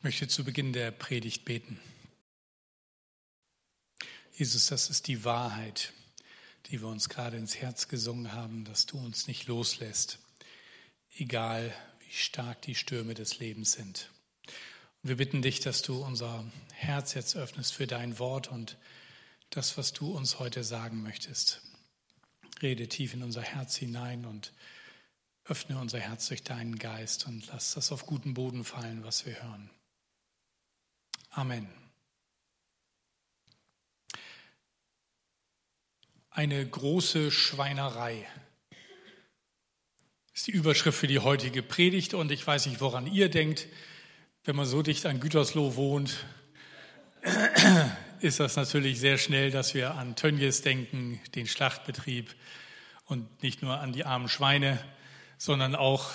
Ich möchte zu Beginn der Predigt beten. Jesus, das ist die Wahrheit, die wir uns gerade ins Herz gesungen haben, dass du uns nicht loslässt, egal wie stark die Stürme des Lebens sind. Und wir bitten dich, dass du unser Herz jetzt öffnest für dein Wort und das, was du uns heute sagen möchtest. Rede tief in unser Herz hinein und öffne unser Herz durch deinen Geist und lass das auf guten Boden fallen, was wir hören. Amen. Eine große Schweinerei ist die Überschrift für die heutige Predigt und ich weiß nicht, woran ihr denkt. Wenn man so dicht an Gütersloh wohnt, ist das natürlich sehr schnell, dass wir an Tönnies denken, den Schlachtbetrieb und nicht nur an die armen Schweine, sondern auch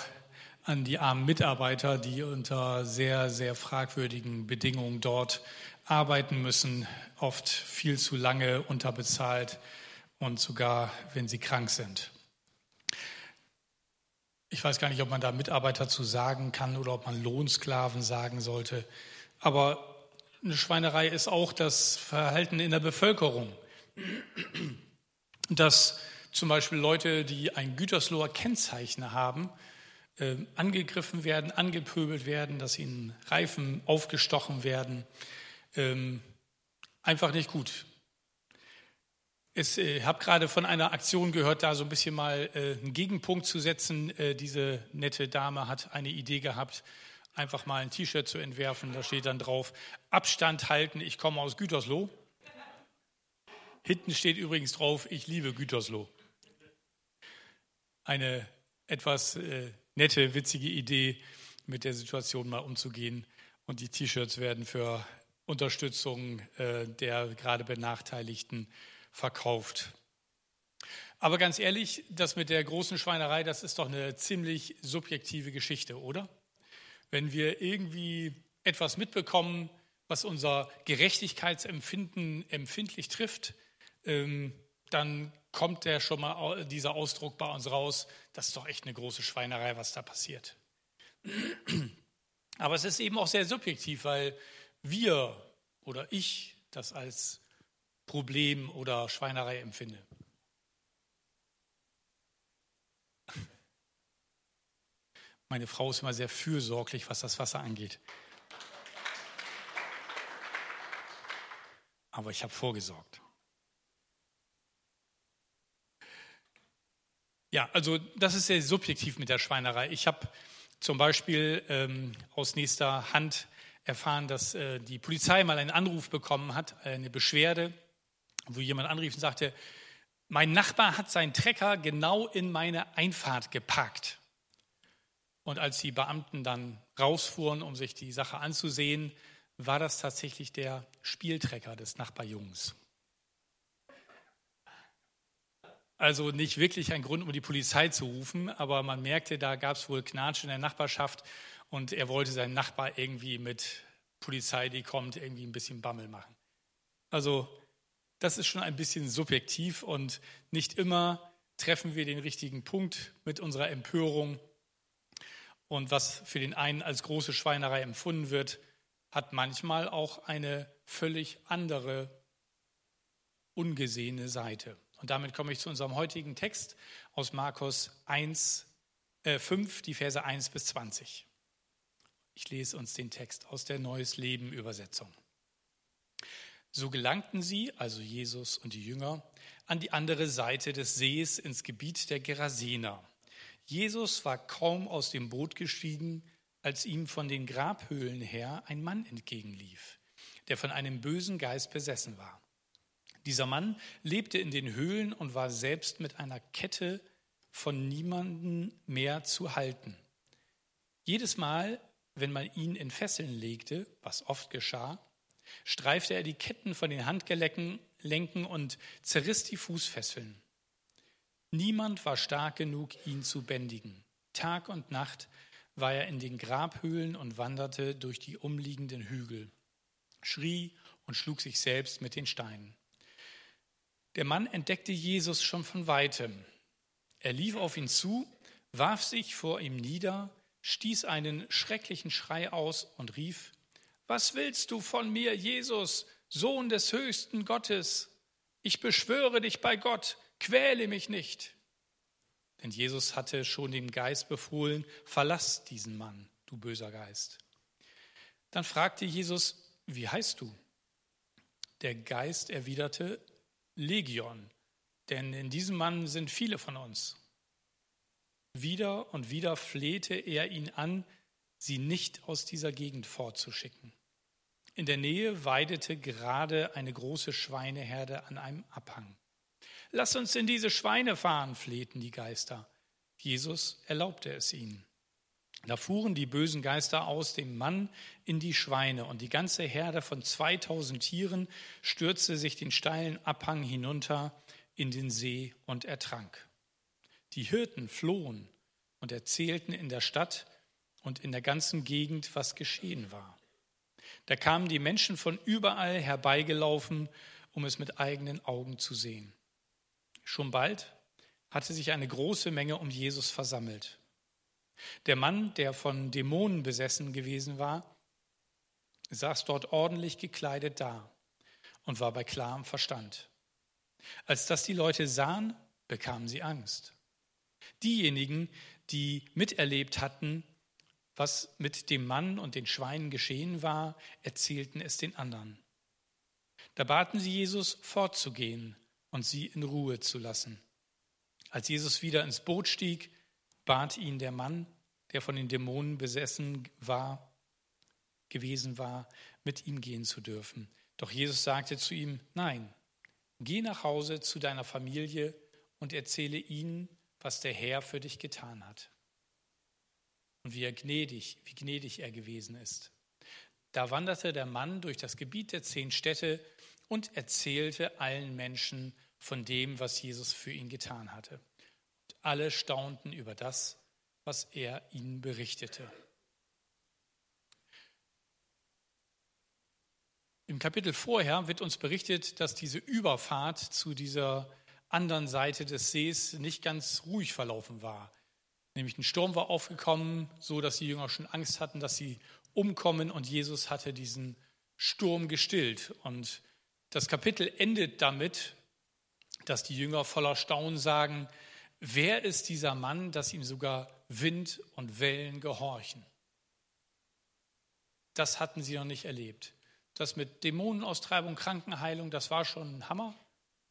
an die armen Mitarbeiter, die unter sehr, sehr fragwürdigen Bedingungen dort arbeiten müssen, oft viel zu lange unterbezahlt und sogar, wenn sie krank sind. Ich weiß gar nicht, ob man da Mitarbeiter zu sagen kann oder ob man Lohnsklaven sagen sollte. Aber eine Schweinerei ist auch das Verhalten in der Bevölkerung. Dass zum Beispiel Leute, die ein Gütersloher Kennzeichen haben, äh, angegriffen werden, angepöbelt werden, dass ihnen Reifen aufgestochen werden. Ähm, einfach nicht gut. Ich äh, habe gerade von einer Aktion gehört, da so ein bisschen mal äh, einen Gegenpunkt zu setzen. Äh, diese nette Dame hat eine Idee gehabt, einfach mal ein T-Shirt zu entwerfen. Da steht dann drauf, Abstand halten, ich komme aus Gütersloh. Hinten steht übrigens drauf, ich liebe Gütersloh. Eine etwas äh, nette, witzige Idee, mit der Situation mal umzugehen. Und die T-Shirts werden für Unterstützung äh, der gerade Benachteiligten verkauft. Aber ganz ehrlich, das mit der großen Schweinerei, das ist doch eine ziemlich subjektive Geschichte, oder? Wenn wir irgendwie etwas mitbekommen, was unser Gerechtigkeitsempfinden empfindlich trifft, ähm, dann kommt der schon mal dieser Ausdruck bei uns raus, das ist doch echt eine große Schweinerei, was da passiert. Aber es ist eben auch sehr subjektiv, weil wir oder ich das als Problem oder Schweinerei empfinde. Meine Frau ist immer sehr fürsorglich, was das Wasser angeht. Aber ich habe vorgesorgt. Ja, also das ist sehr subjektiv mit der Schweinerei. Ich habe zum Beispiel ähm, aus nächster Hand erfahren, dass äh, die Polizei mal einen Anruf bekommen hat, eine Beschwerde, wo jemand anrief und sagte, mein Nachbar hat seinen Trecker genau in meine Einfahrt geparkt. Und als die Beamten dann rausfuhren, um sich die Sache anzusehen, war das tatsächlich der Spieltrecker des Nachbarjungs. Also nicht wirklich ein Grund, um die Polizei zu rufen, aber man merkte, da gab es wohl Knatsch in der Nachbarschaft und er wollte seinen Nachbar irgendwie mit Polizei, die kommt, irgendwie ein bisschen Bammel machen. Also das ist schon ein bisschen subjektiv und nicht immer treffen wir den richtigen Punkt mit unserer Empörung. Und was für den einen als große Schweinerei empfunden wird, hat manchmal auch eine völlig andere, ungesehene Seite. Und damit komme ich zu unserem heutigen Text aus Markus 1, äh 5, die Verse 1 bis 20. Ich lese uns den Text aus der Neues Leben Übersetzung. So gelangten sie, also Jesus und die Jünger, an die andere Seite des Sees ins Gebiet der Gerasener. Jesus war kaum aus dem Boot gestiegen, als ihm von den Grabhöhlen her ein Mann entgegenlief, der von einem bösen Geist besessen war. Dieser Mann lebte in den Höhlen und war selbst mit einer Kette von niemanden mehr zu halten. Jedes Mal, wenn man ihn in Fesseln legte, was oft geschah, streifte er die Ketten von den Handgelenken und zerriss die Fußfesseln. Niemand war stark genug, ihn zu bändigen. Tag und Nacht war er in den Grabhöhlen und wanderte durch die umliegenden Hügel, schrie und schlug sich selbst mit den Steinen. Der Mann entdeckte Jesus schon von weitem. Er lief auf ihn zu, warf sich vor ihm nieder, stieß einen schrecklichen Schrei aus und rief, was willst du von mir, Jesus, Sohn des höchsten Gottes? Ich beschwöre dich bei Gott, quäle mich nicht. Denn Jesus hatte schon dem Geist befohlen, verlass diesen Mann, du böser Geist. Dann fragte Jesus, wie heißt du? Der Geist erwiderte, Legion, denn in diesem Mann sind viele von uns. Wieder und wieder flehte er ihn an, sie nicht aus dieser Gegend fortzuschicken. In der Nähe weidete gerade eine große Schweineherde an einem Abhang. Lass uns in diese Schweine fahren, flehten die Geister. Jesus erlaubte es ihnen. Da fuhren die bösen Geister aus dem Mann in die Schweine, und die ganze Herde von 2000 Tieren stürzte sich den steilen Abhang hinunter in den See und ertrank. Die Hirten flohen und erzählten in der Stadt und in der ganzen Gegend, was geschehen war. Da kamen die Menschen von überall herbeigelaufen, um es mit eigenen Augen zu sehen. Schon bald hatte sich eine große Menge um Jesus versammelt. Der Mann, der von Dämonen besessen gewesen war, saß dort ordentlich gekleidet da und war bei klarem Verstand. Als das die Leute sahen, bekamen sie Angst. Diejenigen, die miterlebt hatten, was mit dem Mann und den Schweinen geschehen war, erzählten es den anderen. Da baten sie Jesus fortzugehen und sie in Ruhe zu lassen. Als Jesus wieder ins Boot stieg, bat ihn der Mann, der von den Dämonen besessen war, gewesen war, mit ihm gehen zu dürfen. Doch Jesus sagte zu ihm, nein, geh nach Hause zu deiner Familie und erzähle ihnen, was der Herr für dich getan hat und wie er gnädig, wie gnädig er gewesen ist. Da wanderte der Mann durch das Gebiet der zehn Städte und erzählte allen Menschen von dem, was Jesus für ihn getan hatte. Alle staunten über das, was er ihnen berichtete. Im Kapitel vorher wird uns berichtet, dass diese Überfahrt zu dieser anderen Seite des Sees nicht ganz ruhig verlaufen war. Nämlich ein Sturm war aufgekommen, so dass die Jünger schon Angst hatten, dass sie umkommen und Jesus hatte diesen Sturm gestillt. Und das Kapitel endet damit, dass die Jünger voller Staunen sagen, wer ist dieser Mann, dass ihm sogar Wind und Wellen gehorchen? Das hatten sie noch nicht erlebt. Das mit Dämonenaustreibung, Krankenheilung, das war schon ein Hammer.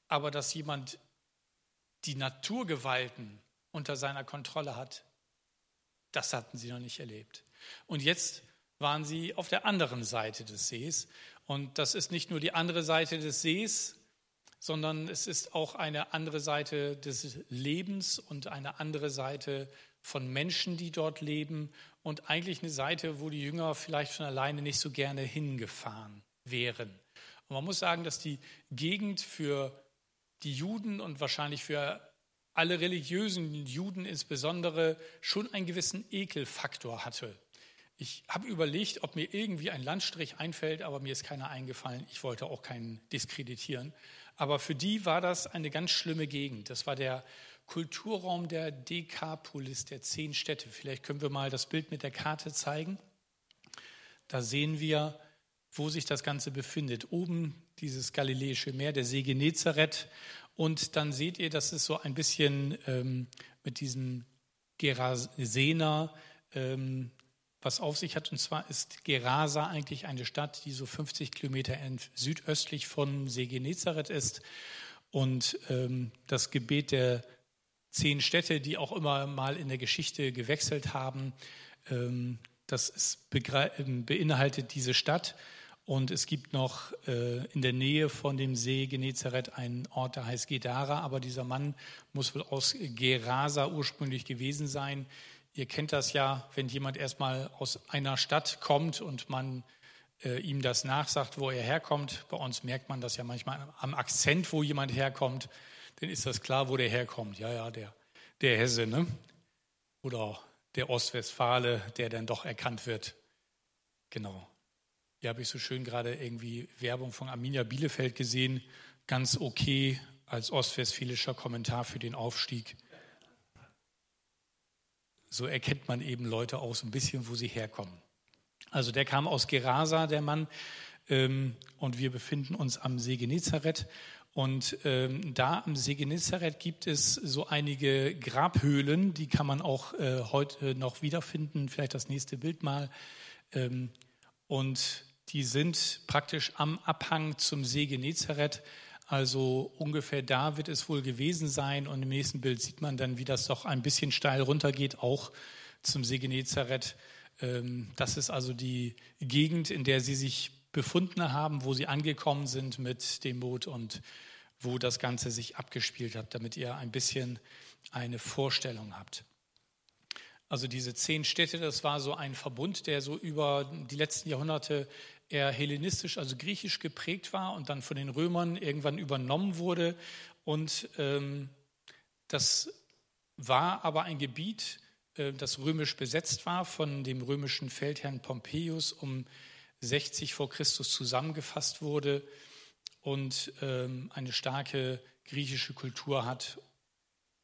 Aber dass jemand die Naturgewalten unter seiner Kontrolle hat, das hatten sie noch nicht erlebt. Und jetzt waren sie auf der anderen Seite des Sees. Und das ist nicht nur die andere Seite des Sees, sondern es ist auch eine andere Seite des Lebens und eine andere Seite von Menschen, die dort leben und eigentlich eine Seite, wo die Jünger vielleicht von alleine nicht so gerne hingefahren wären. Und man muss sagen, dass die Gegend für die Juden und wahrscheinlich für alle religiösen Juden insbesondere schon einen gewissen Ekelfaktor hatte. Ich habe überlegt, ob mir irgendwie ein Landstrich einfällt, aber mir ist keiner eingefallen. Ich wollte auch keinen diskreditieren. Aber für die war das eine ganz schlimme Gegend. Das war der Kulturraum der Dekapolis, der zehn Städte. Vielleicht können wir mal das Bild mit der Karte zeigen. Da sehen wir, wo sich das Ganze befindet. Oben dieses Galiläische Meer, der See Genezareth. Und dann seht ihr, das ist so ein bisschen ähm, mit diesem Gerasener ähm, was auf sich hat. Und zwar ist Gerasa eigentlich eine Stadt, die so 50 Kilometer südöstlich von See Genezareth ist. Und ähm, das Gebet der zehn Städte, die auch immer mal in der Geschichte gewechselt haben, ähm, das ist, ähm, beinhaltet diese Stadt. Und es gibt noch äh, in der Nähe von dem See Genezareth einen Ort, der heißt Gedara, aber dieser Mann muss wohl aus Gerasa ursprünglich gewesen sein. Ihr kennt das ja, wenn jemand erstmal aus einer Stadt kommt und man äh, ihm das nachsagt, wo er herkommt. Bei uns merkt man das ja manchmal am Akzent, wo jemand herkommt. Dann ist das klar, wo der herkommt. Ja, ja, der, der Hesse, ne? Oder der Ostwestfale, der dann doch erkannt wird. Genau. Hier habe ich so schön gerade irgendwie Werbung von Arminia Bielefeld gesehen. Ganz okay als ostwestfälischer Kommentar für den Aufstieg so erkennt man eben Leute auch so ein bisschen, wo sie herkommen. Also der kam aus Gerasa, der Mann, ähm, und wir befinden uns am See Genezareth. Und ähm, da am See Genezareth gibt es so einige Grabhöhlen, die kann man auch äh, heute noch wiederfinden, vielleicht das nächste Bild mal. Ähm, und die sind praktisch am Abhang zum See Genezareth. Also ungefähr da wird es wohl gewesen sein. Und im nächsten Bild sieht man dann, wie das doch ein bisschen steil runtergeht, auch zum See Genezareth. Ähm, das ist also die Gegend, in der sie sich befunden haben, wo sie angekommen sind mit dem Boot und wo das Ganze sich abgespielt hat, damit ihr ein bisschen eine Vorstellung habt. Also diese zehn Städte, das war so ein Verbund, der so über die letzten Jahrhunderte eher hellenistisch, also griechisch geprägt war und dann von den Römern irgendwann übernommen wurde. Und ähm, das war aber ein Gebiet, äh, das römisch besetzt war von dem römischen Feldherrn Pompeius um 60 vor Christus zusammengefasst wurde und ähm, eine starke griechische Kultur hat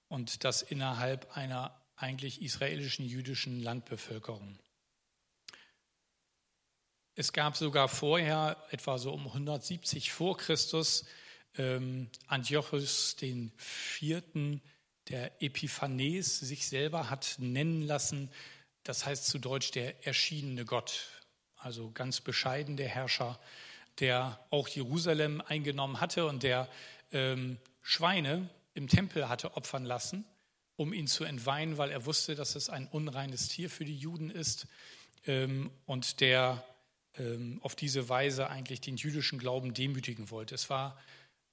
und das innerhalb einer eigentlich israelischen jüdischen Landbevölkerung. Es gab sogar vorher, etwa so um 170 vor Christus, ähm, Antiochus den Vierten, der Epiphanes sich selber hat nennen lassen. Das heißt zu Deutsch der erschienene Gott also ganz bescheiden der Herrscher, der auch Jerusalem eingenommen hatte und der ähm, Schweine im Tempel hatte opfern lassen, um ihn zu entweihen, weil er wusste, dass es ein unreines Tier für die Juden ist ähm, und der auf diese Weise eigentlich den jüdischen Glauben demütigen wollte. Es war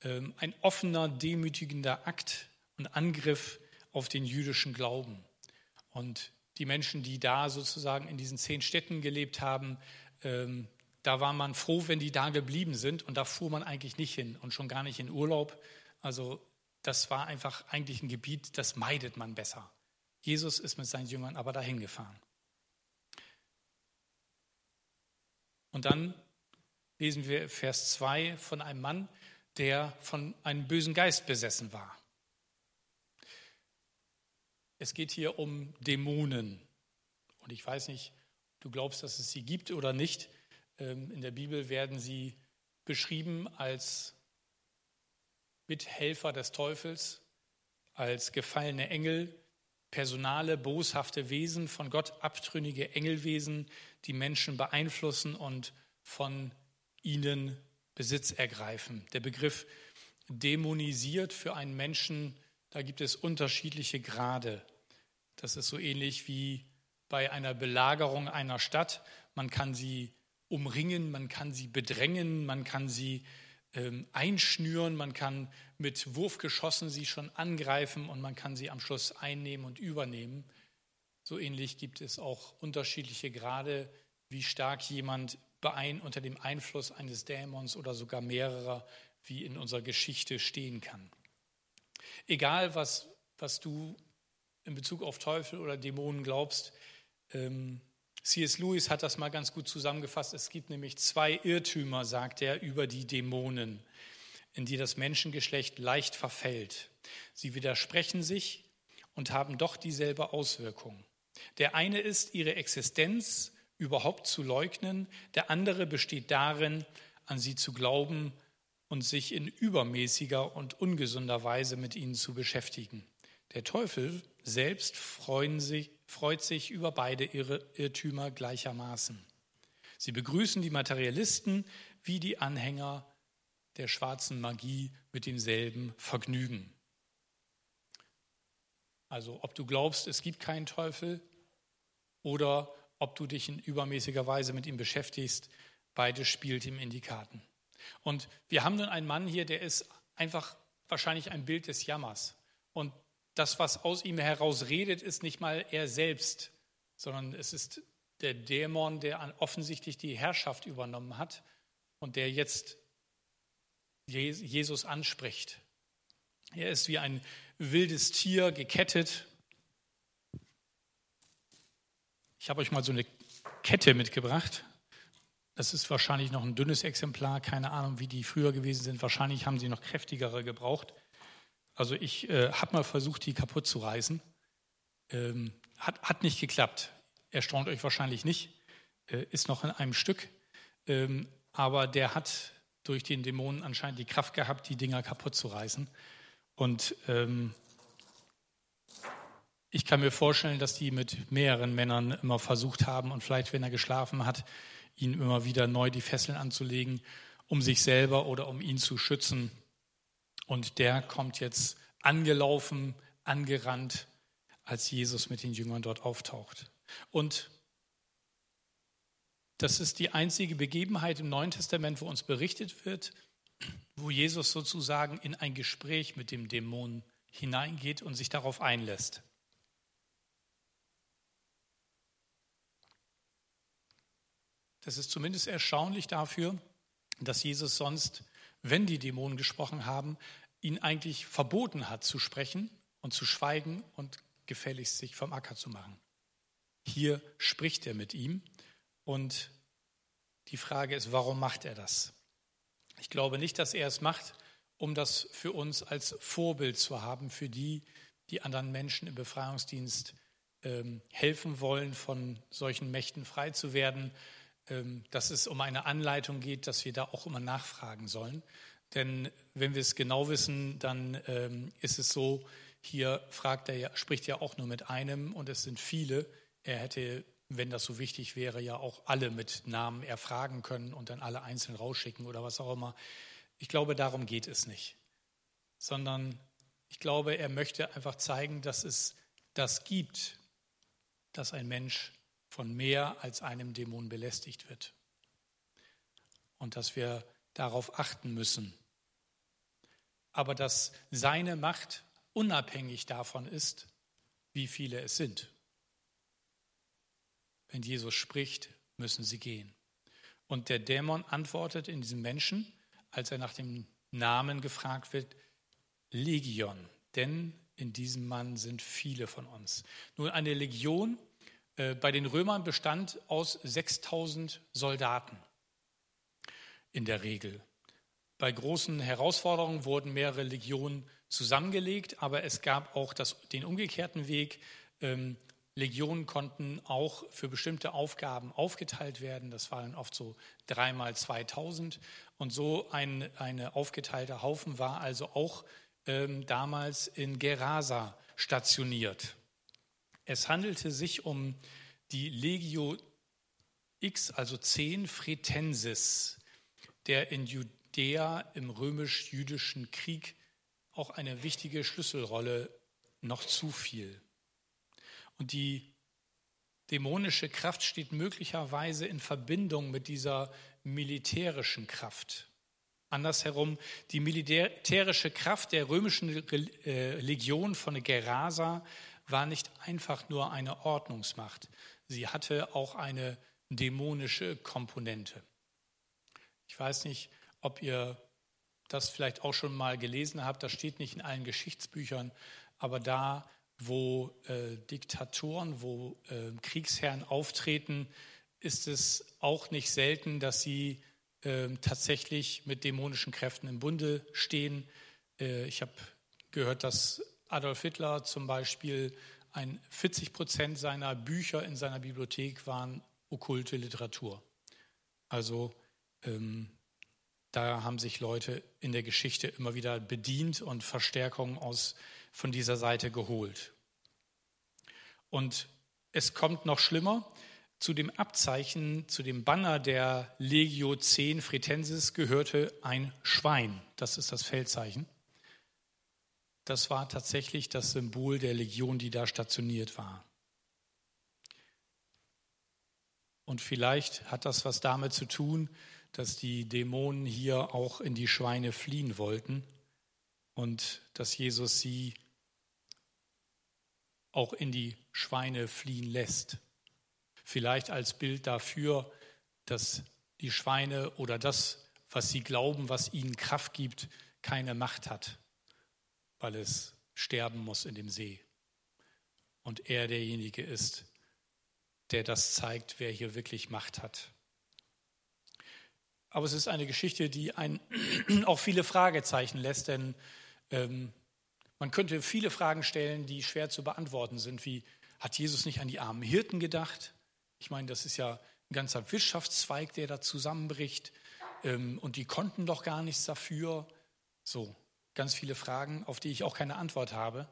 ähm, ein offener, demütigender Akt und Angriff auf den jüdischen Glauben. Und die Menschen, die da sozusagen in diesen zehn Städten gelebt haben, ähm, da war man froh, wenn die da geblieben sind und da fuhr man eigentlich nicht hin und schon gar nicht in Urlaub. Also das war einfach eigentlich ein Gebiet, das meidet man besser. Jesus ist mit seinen Jüngern aber dahin gefahren. Und dann lesen wir Vers 2 von einem Mann, der von einem bösen Geist besessen war. Es geht hier um Dämonen. Und ich weiß nicht, du glaubst, dass es sie gibt oder nicht. Ähm, in der Bibel werden sie beschrieben als Mithelfer des Teufels, als gefallene Engel, personale, boshafte Wesen, von Gott abtrünnige Engelwesen, die Menschen beeinflussen und von ihnen Besitz ergreifen. Der Begriff dämonisiert für einen Menschen da gibt es unterschiedliche Grade. Das ist so ähnlich wie bei einer Belagerung einer Stadt. Man kann sie umringen, man kann sie bedrängen, man kann sie ähm, einschnüren, man kann mit Wurfgeschossen sie schon angreifen und man kann sie am Schluss einnehmen und übernehmen. So ähnlich gibt es auch unterschiedliche Grade, wie stark jemand unter dem Einfluss eines Dämons oder sogar mehrerer wie in unserer Geschichte stehen kann. Egal, was, was du in Bezug auf Teufel oder Dämonen glaubst, ähm, C.S. Lewis hat das mal ganz gut zusammengefasst. Es gibt nämlich zwei Irrtümer, sagt er, über die Dämonen, in die das Menschengeschlecht leicht verfällt. Sie widersprechen sich und haben doch dieselbe Auswirkung. Der eine ist, ihre Existenz überhaupt zu leugnen, der andere besteht darin, an sie zu glauben und sich in übermäßiger und ungesunder Weise mit ihnen zu beschäftigen. Der Teufel selbst sich, freut sich über beide Irrtümer gleichermaßen. Sie begrüßen die Materialisten wie die Anhänger der schwarzen Magie mit demselben Vergnügen. Also ob du glaubst, es gibt keinen Teufel oder ob du dich in übermäßiger Weise mit ihm beschäftigst, beides spielt ihm in die Karten. Und wir haben nun einen Mann hier, der ist einfach wahrscheinlich ein Bild des Jammers. Und das, was aus ihm heraus redet, ist nicht mal er selbst, sondern es ist der Dämon, der offensichtlich die Herrschaft übernommen hat und der jetzt Jesus anspricht. Er ist wie ein wildes Tier gekettet. Ich habe euch mal so eine Kette mitgebracht. Das ist wahrscheinlich noch ein dünnes Exemplar, keine Ahnung, wie die früher gewesen sind. Wahrscheinlich haben sie noch kräftigere gebraucht. Also ich äh, habe mal versucht, die kaputt zu reißen. Ähm, hat, hat nicht geklappt. Erstaunt euch wahrscheinlich nicht. äh, ist noch in einem Stück, ähm, aber der hat durch den Dämonen anscheinend die Kraft gehabt, die Dinger kaputt zu reißen. Und ähm, ich kann mir vorstellen, dass die mit mehreren Männern immer versucht haben und vielleicht, wenn er geschlafen hat, ihn immer wieder neu die Fesseln anzulegen, um sich selber oder um ihn zu schützen. Und der kommt jetzt angelaufen, angerannt, als Jesus mit den Jüngern dort auftaucht. Und das ist die einzige Begebenheit im Neuen Testament, wo uns berichtet wird, wo Jesus sozusagen in ein Gespräch mit dem Dämon hineingeht und sich darauf einlässt. Das ist zumindest erstaunlich dafür, dass Jesus sonst, wenn die Dämonen gesprochen haben, ihn eigentlich verboten hat zu sprechen und zu schweigen und gefälligst sich vom Acker zu machen. Hier spricht er mit ihm und die Frage ist, warum macht er das? Ich glaube nicht, dass er es macht, um das für uns als Vorbild zu haben, für die, die anderen Menschen im Befreiungsdienst ähm, helfen wollen, von solchen Mächten frei zu werden, ähm, dass es um eine Anleitung geht, dass wir da auch immer nachfragen sollen. Denn wenn wir es genau wissen, dann ähm, ist es so, hier fragt er ja, spricht ja auch nur mit einem und es sind viele. Er hätte, wenn das so wichtig wäre, ja auch alle mit Namen erfragen können und dann alle einzeln rausschicken oder was auch immer. Ich glaube, darum geht es nicht. Sondern ich glaube, er möchte einfach zeigen, dass es das gibt, dass ein Mensch von mehr als einem Dämon belästigt wird. Und dass wir darauf achten müssen. Aber dass seine Macht unabhängig davon ist, wie viele es sind. Wenn Jesus spricht, müssen sie gehen. Und der Dämon antwortet in diesem Menschen, als er nach dem Namen gefragt wird, Legion, denn in diesem Mann sind viele von uns. Nun, eine Legion äh, bei den Römern bestand aus 6000 Soldaten in der Regel. Bei großen Herausforderungen wurden mehrere Legionen zusammengelegt, aber es gab auch das, den umgekehrten Weg. Ähm, Legionen konnten auch für bestimmte Aufgaben aufgeteilt werden. Das waren oft so dreimal 2000. Und so ein eine aufgeteilte Haufen war also auch ähm, damals in Gerasa stationiert. Es handelte sich um die Legio X, also 10 Fretensis, der in Judäa im römisch-jüdischen Krieg auch eine wichtige Schlüsselrolle noch zufiel. Und die dämonische Kraft steht möglicherweise in Verbindung mit dieser militärischen Kraft. Andersherum, die militärische Kraft der römischen äh, Legion von Gerasa war nicht einfach nur eine Ordnungsmacht, sie hatte auch eine dämonische Komponente. Ich weiß nicht, ob ihr das vielleicht auch schon mal gelesen habt, das steht nicht in allen Geschichtsbüchern, aber da, wo äh, Diktatoren, wo äh, Kriegsherren auftreten, ist es auch nicht selten, dass sie äh, tatsächlich mit dämonischen Kräften im Bunde stehen. Äh, ich habe gehört, dass Adolf Hitler zum Beispiel ein 40 Prozent seiner Bücher in seiner Bibliothek waren okkulte Literatur. Also ähm, da haben sich Leute in der Geschichte immer wieder bedient und Verstärkung aus, von dieser Seite geholt. Und es kommt noch schlimmer. Zu dem Abzeichen, zu dem Banner der Legio 10 Fretensis gehörte ein Schwein. Das ist das Feldzeichen. Das war tatsächlich das Symbol der Legion, die da stationiert war. Und vielleicht hat das was damit zu tun, dass die Dämonen hier auch in die Schweine fliehen wollten und dass Jesus sie auch in die Schweine fliehen lässt. Vielleicht als Bild dafür, dass die Schweine oder das, was sie glauben, was ihnen Kraft gibt, keine Macht hat weil es sterben muss in dem See. Und er derjenige ist, der das zeigt, wer hier wirklich Macht hat. Aber es ist eine Geschichte, die einen auch viele Fragezeichen lässt, denn ähm, man könnte viele Fragen stellen, die schwer zu beantworten sind, wie hat Jesus nicht an die armen Hirten gedacht? Ich meine, das ist ja ein ganzer Wirtschaftszweig, der da zusammenbricht ähm, und die konnten doch gar nichts dafür. So, ganz viele Fragen, auf die ich auch keine Antwort habe.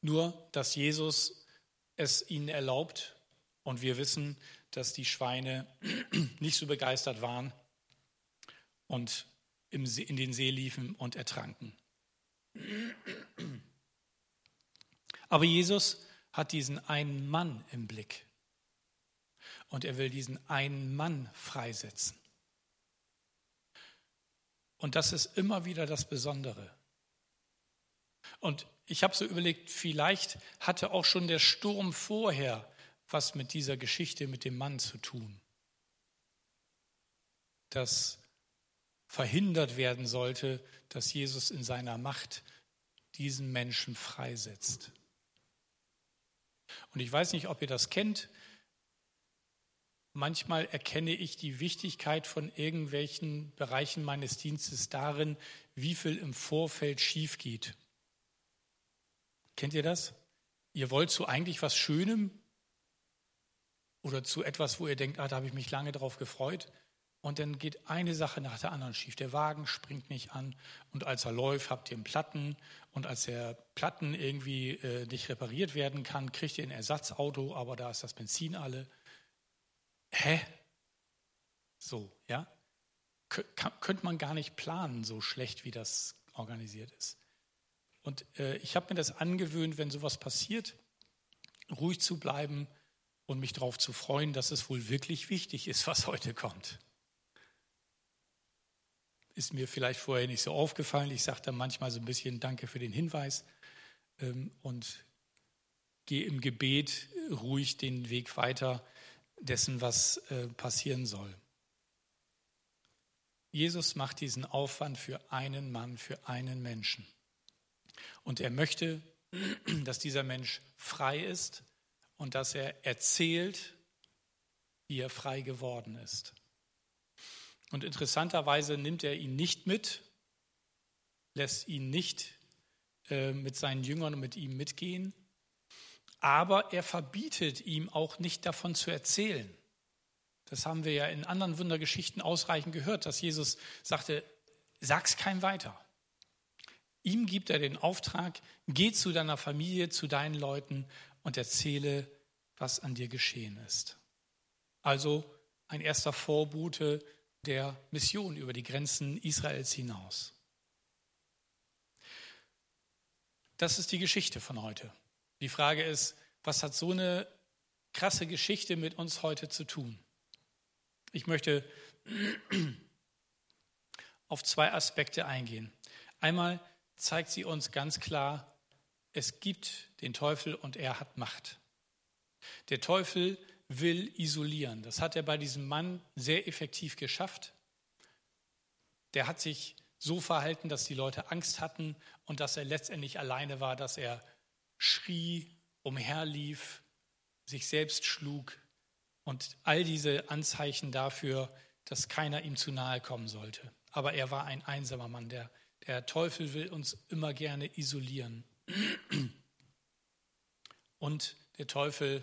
Nur, dass Jesus es ihnen erlaubt und wir wissen, dass die Schweine nicht so begeistert waren und in den See liefen und ertranken. Aber Jesus hat diesen einen Mann im Blick und er will diesen einen Mann freisetzen. Und das ist immer wieder das Besondere. Und ich habe so überlegt, vielleicht hatte auch schon der Sturm vorher was mit dieser Geschichte mit dem Mann zu tun. Dass verhindert werden sollte, dass Jesus in seiner Macht diesen Menschen freisetzt. Und ich weiß nicht, ob ihr das kennt. Manchmal erkenne ich die Wichtigkeit von irgendwelchen Bereichen meines Dienstes darin, wie viel im Vorfeld schief geht. Kennt ihr das? Ihr wollt zu eigentlich was Schönem oder zu etwas, wo ihr denkt, ah, da habe ich mich lange drauf gefreut. Und dann geht eine Sache nach der anderen schief. Der Wagen springt nicht an und als er läuft, habt ihr einen Platten und als der Platten irgendwie äh, nicht repariert werden kann, kriegt ihr ein Ersatzauto, aber da ist das Benzin alle. Hä? So, ja? K könnte man gar nicht planen, so schlecht wie das organisiert ist. Und äh, ich habe mir das angewöhnt, wenn sowas passiert, ruhig zu bleiben und mich darauf zu freuen, dass es wohl wirklich wichtig ist, was heute kommt ist mir vielleicht vorher nicht so aufgefallen. Ich sage dann manchmal so ein bisschen Danke für den Hinweis ähm, und gehe im Gebet ruhig den Weg weiter dessen, was äh, passieren soll. Jesus macht diesen Aufwand für einen Mann, für einen Menschen. Und er möchte, dass dieser Mensch frei ist und dass er erzählt, wie er frei geworden ist. Und interessanterweise nimmt er ihn nicht mit, lässt ihn nicht äh, mit seinen Jüngern und mit ihm mitgehen, aber er verbietet ihm auch nicht davon zu erzählen. Das haben wir ja in anderen Wundergeschichten ausreichend gehört, dass Jesus sagte, sag's kein weiter. Ihm gibt er den Auftrag, geh zu deiner Familie, zu deinen Leuten und erzähle, was an dir geschehen ist. Also ein erster Vorbote der Mission über die Grenzen Israels hinaus. Das ist die Geschichte von heute. Die Frage ist, was hat so eine krasse Geschichte mit uns heute zu tun? Ich möchte auf zwei Aspekte eingehen. Einmal zeigt sie uns ganz klar, es gibt den Teufel und er hat Macht. Der Teufel will isolieren. Das hat er bei diesem Mann sehr effektiv geschafft. Der hat sich so verhalten, dass die Leute Angst hatten und dass er letztendlich alleine war, dass er schrie, umherlief, sich selbst schlug und all diese Anzeichen dafür, dass keiner ihm zu nahe kommen sollte. Aber er war ein einsamer Mann. Der, der Teufel will uns immer gerne isolieren. Und der Teufel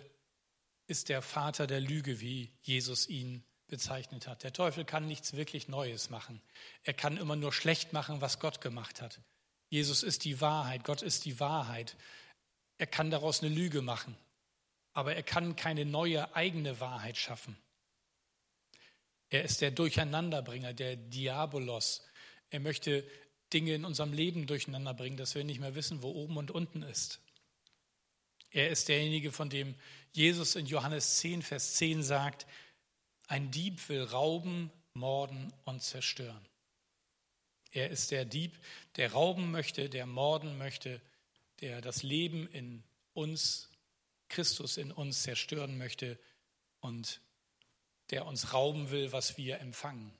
ist der Vater der Lüge, wie Jesus ihn bezeichnet hat. Der Teufel kann nichts wirklich Neues machen. Er kann immer nur schlecht machen, was Gott gemacht hat. Jesus ist die Wahrheit, Gott ist die Wahrheit. Er kann daraus eine Lüge machen, aber er kann keine neue eigene Wahrheit schaffen. Er ist der Durcheinanderbringer, der Diabolos. Er möchte Dinge in unserem Leben durcheinander bringen, dass wir nicht mehr wissen, wo oben und unten ist. Er ist derjenige, von dem Jesus in Johannes 10, Vers 10 sagt, ein Dieb will rauben, morden und zerstören. Er ist der Dieb, der rauben möchte, der morden möchte, der das Leben in uns, Christus in uns zerstören möchte und der uns rauben will, was wir empfangen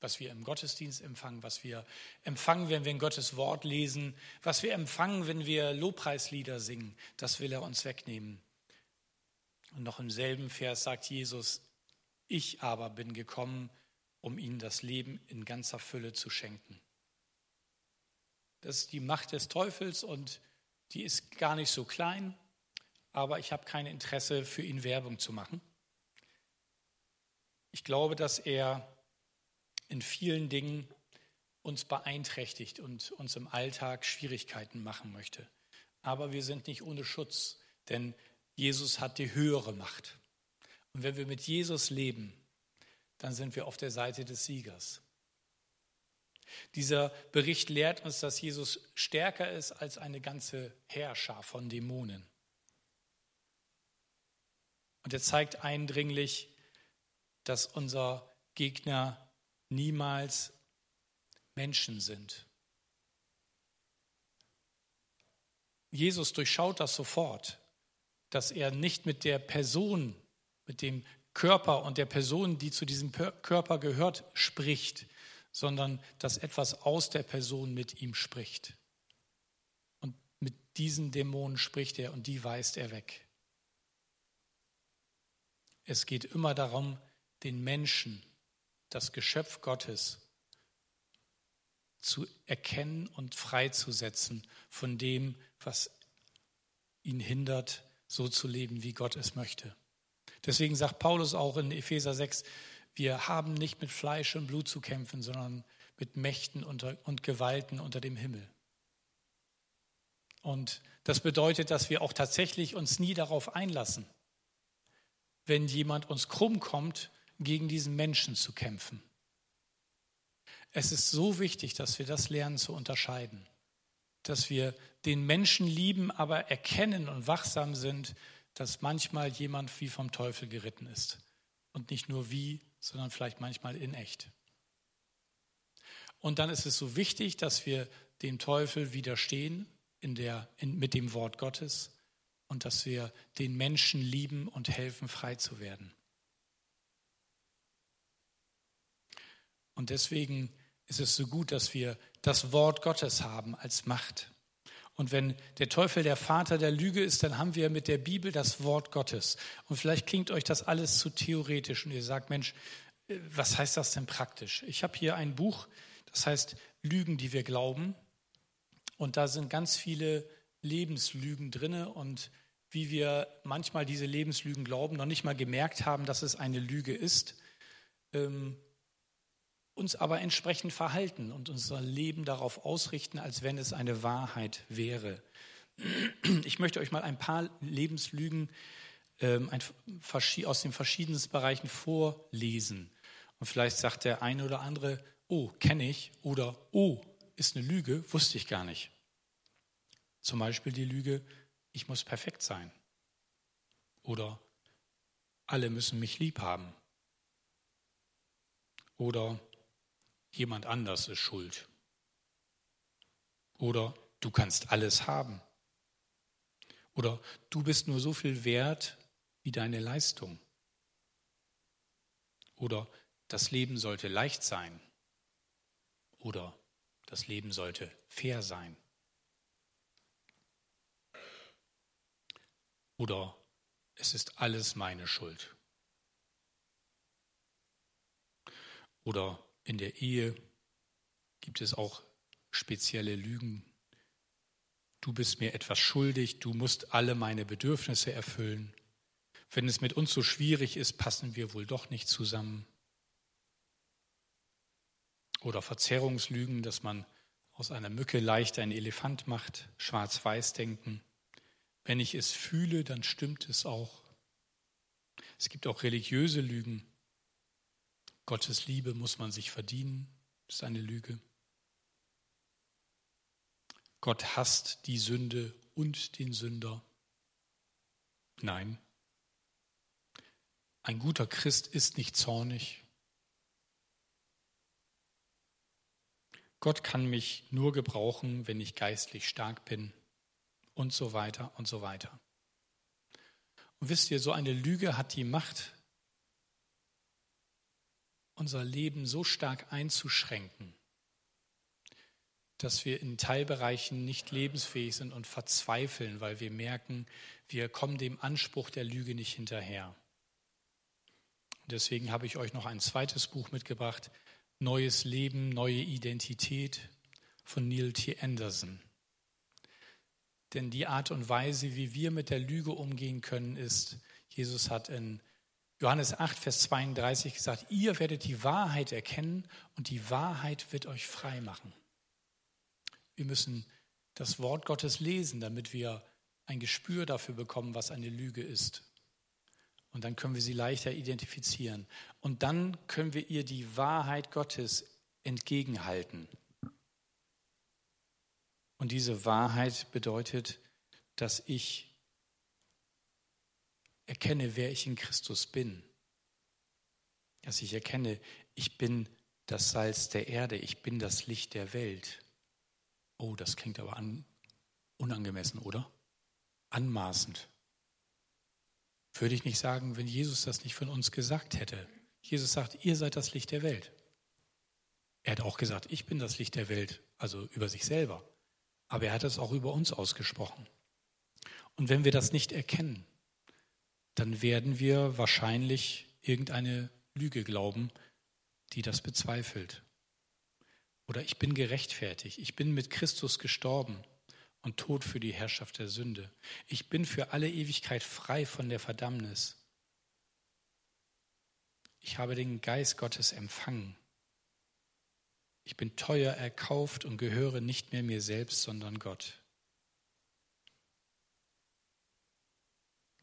was wir im Gottesdienst empfangen, was wir empfangen, wenn wir in Gottes Wort lesen, was wir empfangen, wenn wir Lobpreislieder singen, das will er uns wegnehmen. Und noch im selben Vers sagt Jesus, ich aber bin gekommen, um ihnen das Leben in ganzer Fülle zu schenken. Das ist die Macht des Teufels und die ist gar nicht so klein, aber ich habe kein Interesse, für ihn Werbung zu machen. Ich glaube, dass er in vielen Dingen uns beeinträchtigt und uns im Alltag Schwierigkeiten machen möchte. Aber wir sind nicht ohne Schutz, denn Jesus hat die höhere Macht. Und wenn wir mit Jesus leben, dann sind wir auf der Seite des Siegers. Dieser Bericht lehrt uns, dass Jesus stärker ist als eine ganze Herrscher von Dämonen. Und er zeigt eindringlich, dass unser Gegner niemals Menschen sind. Jesus durchschaut das sofort, dass er nicht mit der Person, mit dem Körper und der Person, die zu diesem Körper gehört, spricht, sondern dass etwas aus der Person mit ihm spricht. Und mit diesen Dämonen spricht er und die weist er weg. Es geht immer darum, den Menschen, das Geschöpf Gottes, zu erkennen und freizusetzen von dem, was ihn hindert, so zu leben, wie Gott es möchte. Deswegen sagt Paulus auch in Epheser 6, wir haben nicht mit Fleisch und Blut zu kämpfen, sondern mit Mächten und Gewalten unter dem Himmel. Und das bedeutet, dass wir auch tatsächlich uns nie darauf einlassen, wenn jemand uns krumm kommt, gegen diesen Menschen zu kämpfen. Es ist so wichtig, dass wir das lernen zu unterscheiden, dass wir den Menschen lieben, aber erkennen und wachsam sind, dass manchmal jemand wie vom Teufel geritten ist. Und nicht nur wie, sondern vielleicht manchmal in echt. Und dann ist es so wichtig, dass wir dem Teufel widerstehen in der, in, mit dem Wort Gottes und dass wir den Menschen lieben und helfen, frei zu werden. Und deswegen ist es so gut, dass wir das Wort Gottes haben als Macht. Und wenn der Teufel der Vater der Lüge ist, dann haben wir mit der Bibel das Wort Gottes. Und vielleicht klingt euch das alles zu theoretisch und ihr sagt, Mensch, äh, was heißt das denn praktisch? Ich habe hier ein Buch, das heißt Lügen, die wir glauben. Und da sind ganz viele Lebenslügen drinne und wie wir manchmal diese Lebenslügen glauben, noch nicht mal gemerkt haben, dass es eine Lüge ist. Ähm, uns aber entsprechend verhalten und unser Leben darauf ausrichten, als wenn es eine Wahrheit wäre. Ich möchte euch mal ein paar Lebenslügen ähm, aus den verschiedensten Bereichen vorlesen. Und vielleicht sagt der eine oder andere, oh, kenne ich oder oh, ist eine Lüge, wusste ich gar nicht. Zum Beispiel die Lüge, ich muss perfekt sein. Oder alle müssen mich lieb haben. Oder jemand anders ist schuld. Oder du kannst alles haben. Oder du bist nur so viel wert wie deine Leistung. Oder das Leben sollte leicht sein. Oder das Leben sollte fair sein. Oder es ist alles meine Schuld. Oder in der Ehe gibt es auch spezielle Lügen. Du bist mir etwas schuldig, du musst alle meine Bedürfnisse erfüllen. Wenn es mit uns so schwierig ist, passen wir wohl doch nicht zusammen. Oder Verzerrungslügen, dass man aus einer Mücke leicht einen Elefant macht, schwarz-weiß denken. Wenn ich es fühle, dann stimmt es auch. Es gibt auch religiöse Lügen. Gottes Liebe muss man sich verdienen, ist eine Lüge. Gott hasst die Sünde und den Sünder. Nein. Ein guter Christ ist nicht zornig. Gott kann mich nur gebrauchen, wenn ich geistlich stark bin und so weiter und so weiter. Und wisst ihr, so eine Lüge hat die Macht, unser Leben so stark einzuschränken, dass wir in Teilbereichen nicht lebensfähig sind und verzweifeln, weil wir merken, wir kommen dem Anspruch der Lüge nicht hinterher. Deswegen habe ich euch noch ein zweites Buch mitgebracht, Neues Leben, neue Identität von Neil T. Anderson. Denn die Art und Weise, wie wir mit der Lüge umgehen können, ist, Jesus hat in Johannes 8, Vers 32 gesagt, ihr werdet die Wahrheit erkennen und die Wahrheit wird euch frei machen. Wir müssen das Wort Gottes lesen, damit wir ein Gespür dafür bekommen, was eine Lüge ist. Und dann können wir sie leichter identifizieren. Und dann können wir ihr die Wahrheit Gottes entgegenhalten. Und diese Wahrheit bedeutet, dass ich erkenne, wer ich in Christus bin. Dass ich erkenne, ich bin das Salz der Erde, ich bin das Licht der Welt. Oh, das klingt aber an, unangemessen, oder? Anmaßend. Würde ich nicht sagen, wenn Jesus das nicht von uns gesagt hätte. Jesus sagt, ihr seid das Licht der Welt. Er hat auch gesagt, ich bin das Licht der Welt, also über sich selber. Aber er hat es auch über uns ausgesprochen. Und wenn wir das nicht erkennen, dann werden wir wahrscheinlich irgendeine Lüge glauben, die das bezweifelt. Oder ich bin gerechtfertigt, ich bin mit Christus gestorben und tot für die Herrschaft der Sünde. Ich bin für alle Ewigkeit frei von der Verdammnis. Ich habe den Geist Gottes empfangen. Ich bin teuer erkauft und gehöre nicht mehr mir selbst, sondern Gott.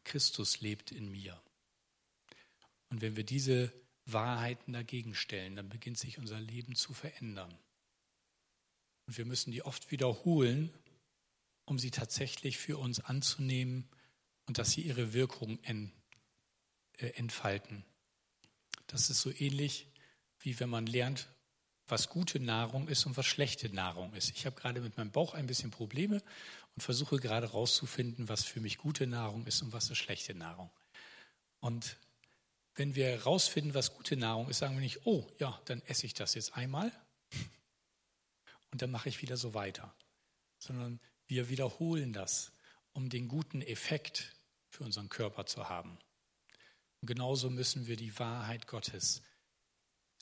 Christus lebt in mir. Und wenn wir diese Wahrheiten dagegen stellen, dann beginnt sich unser Leben zu verändern. Und wir müssen die oft wiederholen, um sie tatsächlich für uns anzunehmen und dass sie ihre Wirkung äh, entfalten. Das ist so ähnlich, wie wenn man lernt, was gute Nahrung ist und was schlechte Nahrung ist. Ich habe gerade mit meinem Bauch ein bisschen Probleme und versuche gerade herauszufinden, was für mich gute Nahrung ist und was ist schlechte Nahrung. Und wenn wir herausfinden, was gute Nahrung ist, sagen wir nicht, oh ja, dann esse ich das jetzt einmal und dann mache ich wieder so weiter, sondern wir wiederholen das, um den guten Effekt für unseren Körper zu haben. Und genauso müssen wir die Wahrheit Gottes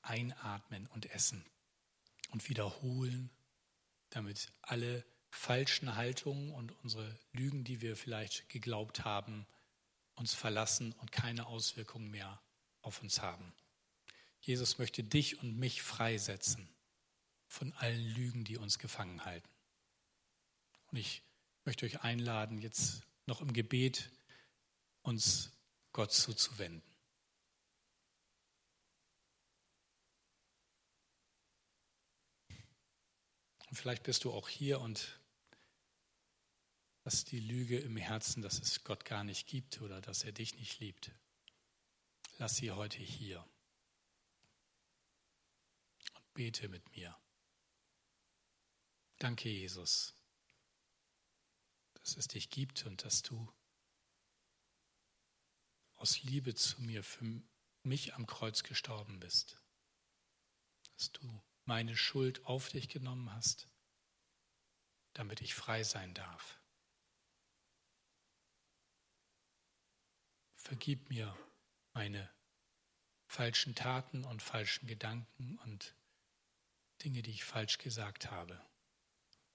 einatmen und essen und wiederholen, damit alle falschen Haltungen und unsere Lügen, die wir vielleicht geglaubt haben, uns verlassen und keine Auswirkungen mehr auf uns haben. Jesus möchte dich und mich freisetzen von allen Lügen, die uns gefangen halten. Und ich möchte euch einladen, jetzt noch im Gebet uns Gott zuzuwenden. Und vielleicht bist du auch hier und hast die Lüge im Herzen, dass es Gott gar nicht gibt oder dass er dich nicht liebt. Lass sie heute hier und bete mit mir. Danke, Jesus, dass es dich gibt und dass du aus Liebe zu mir für mich am Kreuz gestorben bist. Dass du meine Schuld auf dich genommen hast, damit ich frei sein darf. Vergib mir meine falschen Taten und falschen Gedanken und Dinge, die ich falsch gesagt habe.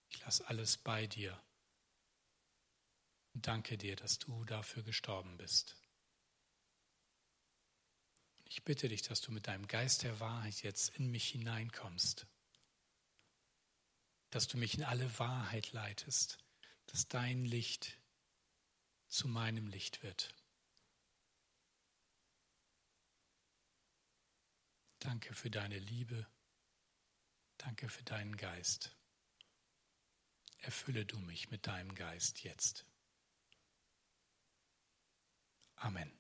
Ich lasse alles bei dir und danke dir, dass du dafür gestorben bist. Ich bitte dich, dass du mit deinem Geist der Wahrheit jetzt in mich hineinkommst, dass du mich in alle Wahrheit leitest, dass dein Licht zu meinem Licht wird. Danke für deine Liebe, danke für deinen Geist. Erfülle du mich mit deinem Geist jetzt. Amen.